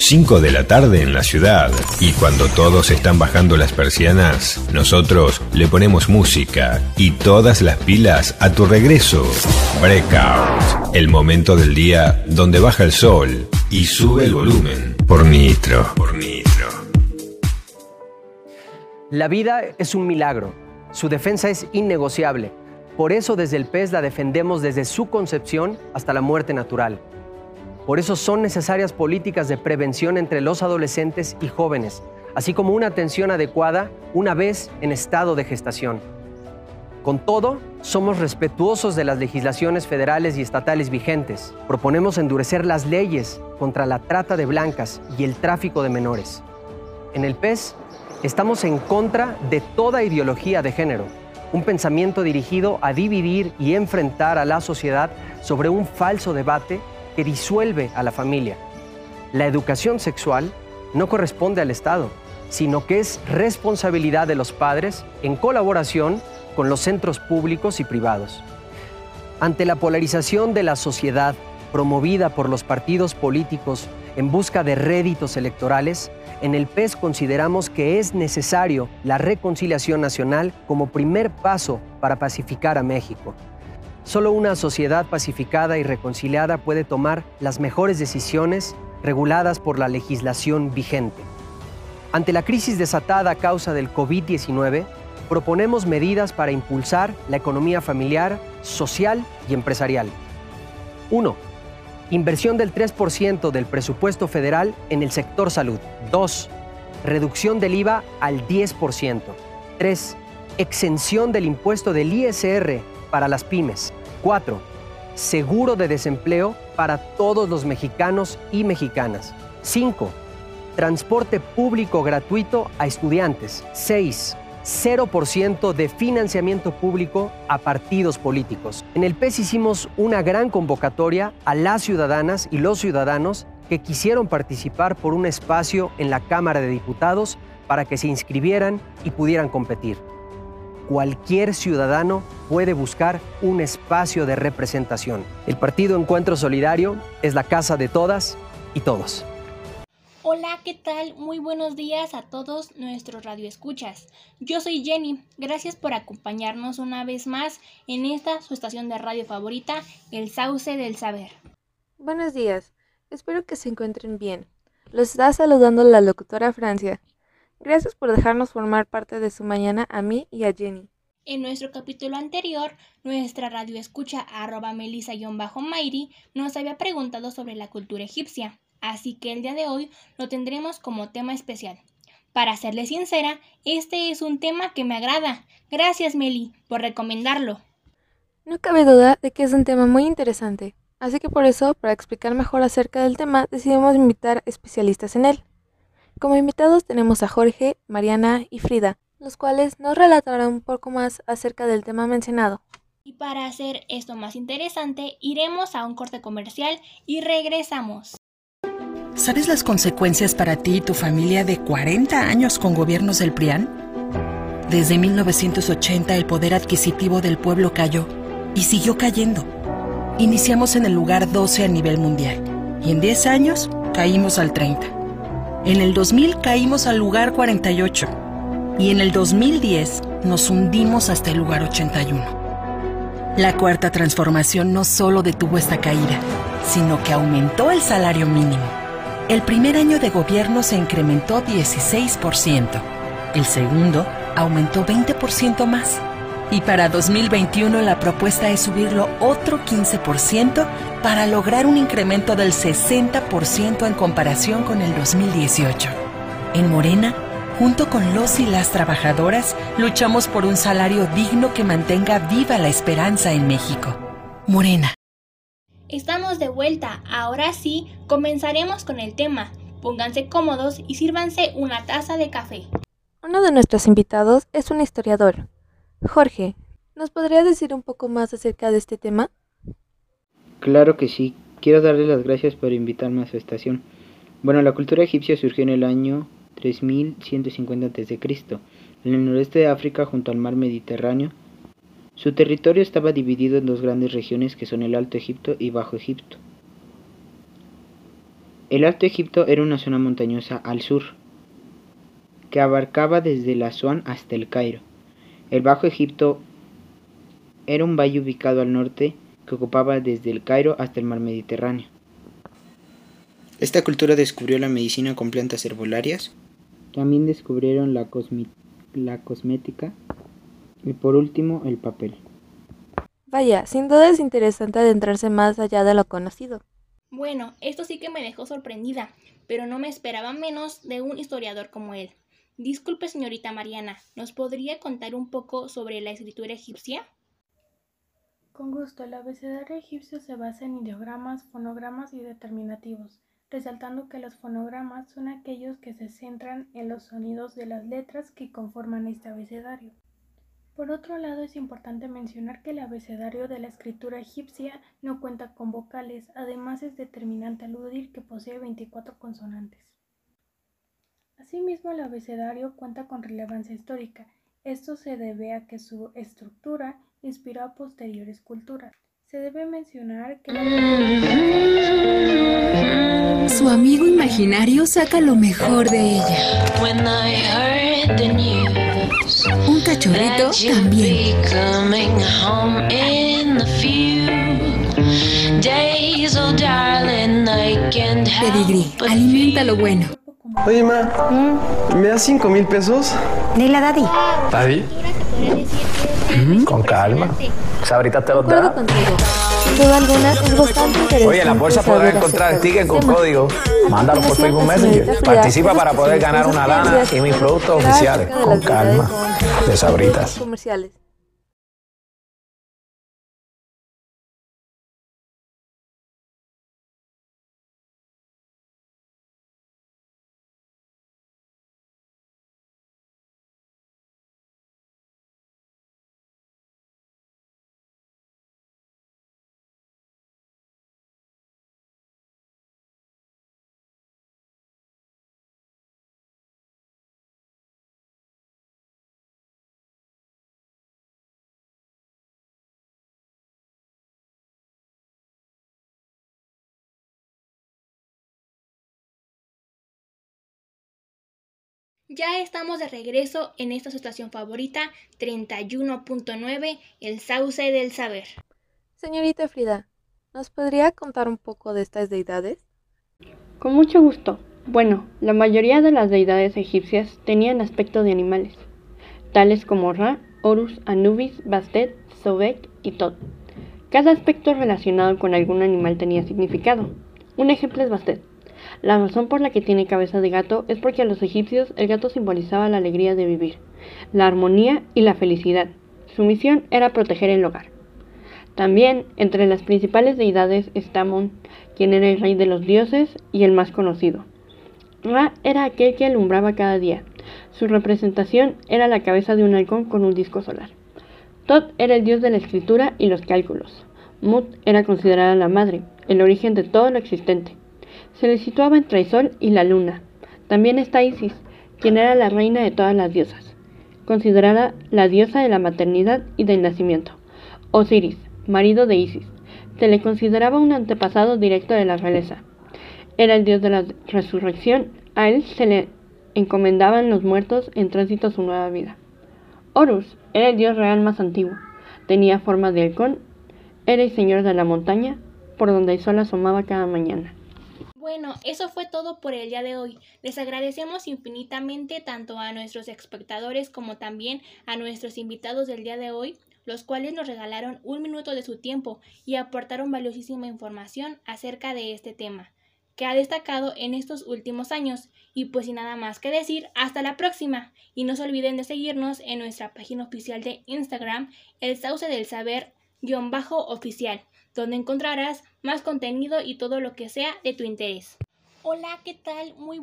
5 de la tarde en la ciudad. Y cuando todos están bajando las persianas, nosotros le ponemos música y todas las pilas a tu regreso. Breakout, el momento del día donde baja el sol y sube el volumen. Por Nitro. Por Nitro. La vida es un milagro. Su defensa es innegociable. Por eso desde el PES la defendemos desde su concepción hasta la muerte natural. Por eso son necesarias políticas de prevención entre los adolescentes y jóvenes, así como una atención adecuada una vez en estado de gestación. Con todo, somos respetuosos de las legislaciones federales y estatales vigentes. Proponemos endurecer las leyes contra la trata de blancas y el tráfico de menores. En el PES, estamos en contra de toda ideología de género, un pensamiento dirigido a dividir y enfrentar a la sociedad sobre un falso debate que disuelve a la familia. La educación sexual no corresponde al Estado, sino que es responsabilidad de los padres en colaboración con los centros públicos y privados. Ante la polarización de la sociedad promovida por los partidos políticos en busca de réditos electorales, en el PES consideramos que es necesario la reconciliación nacional como primer paso para pacificar a México. Solo una sociedad pacificada y reconciliada puede tomar las mejores decisiones reguladas por la legislación vigente. Ante la crisis desatada a causa del COVID-19, proponemos medidas para impulsar la economía familiar, social y empresarial. 1. Inversión del 3% del presupuesto federal en el sector salud. 2. Reducción del IVA al 10%. 3. Exención del impuesto del ISR para las pymes. 4. Seguro de desempleo para todos los mexicanos y mexicanas. 5. Transporte público gratuito a estudiantes. 6 0% de financiamiento público a partidos políticos. En el PES hicimos una gran convocatoria a las ciudadanas y los ciudadanos que quisieron participar por un espacio en la Cámara de Diputados para que se inscribieran y pudieran competir. Cualquier ciudadano puede buscar un espacio de representación. El Partido Encuentro Solidario es la casa de todas y todos. Hola, ¿qué tal? Muy buenos días a todos nuestros radioescuchas. Yo soy Jenny. Gracias por acompañarnos una vez más en esta su estación de radio favorita, El Sauce del Saber. Buenos días. Espero que se encuentren bien. Los está saludando la locutora Francia. Gracias por dejarnos formar parte de su mañana a mí y a Jenny. En nuestro capítulo anterior, nuestra radioescucha arroba melisa-mairi nos había preguntado sobre la cultura egipcia. Así que el día de hoy lo tendremos como tema especial. Para serle sincera, este es un tema que me agrada. Gracias, Meli, por recomendarlo. No cabe duda de que es un tema muy interesante, así que por eso, para explicar mejor acerca del tema, decidimos invitar especialistas en él. Como invitados tenemos a Jorge, Mariana y Frida, los cuales nos relatarán un poco más acerca del tema mencionado. Y para hacer esto más interesante, iremos a un corte comercial y regresamos. ¿Sabes las consecuencias para ti y tu familia de 40 años con gobiernos del PRIAN? Desde 1980 el poder adquisitivo del pueblo cayó y siguió cayendo. Iniciamos en el lugar 12 a nivel mundial y en 10 años caímos al 30. En el 2000 caímos al lugar 48 y en el 2010 nos hundimos hasta el lugar 81. La cuarta transformación no solo detuvo esta caída, sino que aumentó el salario mínimo el primer año de gobierno se incrementó 16%, el segundo aumentó 20% más y para 2021 la propuesta es subirlo otro 15% para lograr un incremento del 60% en comparación con el 2018. En Morena, junto con los y las trabajadoras, luchamos por un salario digno que mantenga viva la esperanza en México. Morena. Estamos de vuelta, ahora sí, comenzaremos con el tema. Pónganse cómodos y sírvanse una taza de café. Uno de nuestros invitados es un historiador. Jorge, ¿nos podría decir un poco más acerca de este tema? Claro que sí. Quiero darle las gracias por invitarme a su estación. Bueno, la cultura egipcia surgió en el año 3150 a.C., en el noreste de África junto al mar Mediterráneo, su territorio estaba dividido en dos grandes regiones que son el Alto Egipto y Bajo Egipto. El Alto Egipto era una zona montañosa al sur, que abarcaba desde la Asuán hasta el Cairo. El Bajo Egipto era un valle ubicado al norte que ocupaba desde el Cairo hasta el mar Mediterráneo. Esta cultura descubrió la medicina con plantas herbolarias, también descubrieron la, la cosmética y por último el papel. Vaya, sin duda es interesante adentrarse más allá de lo conocido. Bueno, esto sí que me dejó sorprendida, pero no me esperaba menos de un historiador como él. Disculpe, señorita Mariana, ¿nos podría contar un poco sobre la escritura egipcia? Con gusto, el abecedario egipcio se basa en ideogramas, fonogramas y determinativos, resaltando que los fonogramas son aquellos que se centran en los sonidos de las letras que conforman este abecedario. Por otro lado, es importante mencionar que el abecedario de la escritura egipcia no cuenta con vocales, además es determinante aludir que posee 24 consonantes. Asimismo, el abecedario cuenta con relevancia histórica. Esto se debe a que su estructura inspiró a posteriores culturas. Se debe mencionar que. Su amigo imaginario saca lo mejor de ella. Un cachorrito también. Pedigrí, alimenta lo bueno. Oye, ma, ¿me das cinco mil pesos? Dile a Daddy. ¿Daddy? Con calma. Pues ahorita te lo da. Duda alguna es bastante interesante. Oye, en la bolsa puedes encontrar el ticket con código. Mándalo por Facebook Messenger. Participa para poder ganar una lana y mis productos oficiales. Con calma. De sabritas. Comerciales. Ya estamos de regreso en esta situación favorita 31.9, el sauce del saber. Señorita Frida, ¿nos podría contar un poco de estas deidades? Con mucho gusto. Bueno, la mayoría de las deidades egipcias tenían aspecto de animales, tales como Ra, Horus, Anubis, Bastet, Sobek y Tot. Cada aspecto relacionado con algún animal tenía significado. Un ejemplo es Bastet la razón por la que tiene cabeza de gato es porque a los egipcios el gato simbolizaba la alegría de vivir, la armonía y la felicidad. Su misión era proteger el hogar. También entre las principales deidades está Mon, quien era el rey de los dioses y el más conocido. Ra era aquel que alumbraba cada día. Su representación era la cabeza de un halcón con un disco solar. Tot era el dios de la escritura y los cálculos. Mut era considerada la madre, el origen de todo lo existente. Se le situaba entre el sol y la luna. También está Isis, quien era la reina de todas las diosas, considerada la diosa de la maternidad y del nacimiento. Osiris, marido de Isis, se le consideraba un antepasado directo de la realeza. Era el dios de la resurrección, a él se le encomendaban los muertos en tránsito a su nueva vida. Horus era el dios real más antiguo, tenía forma de halcón, era el señor de la montaña, por donde el sol asomaba cada mañana. Bueno, eso fue todo por el día de hoy. Les agradecemos infinitamente tanto a nuestros espectadores como también a nuestros invitados del día de hoy, los cuales nos regalaron un minuto de su tiempo y aportaron valiosísima información acerca de este tema, que ha destacado en estos últimos años. Y pues sin nada más que decir, hasta la próxima. Y no se olviden de seguirnos en nuestra página oficial de Instagram, el sauce del saber-oficial donde encontrarás más contenido y todo lo que sea de tu interés. Hola, ¿qué tal? Muy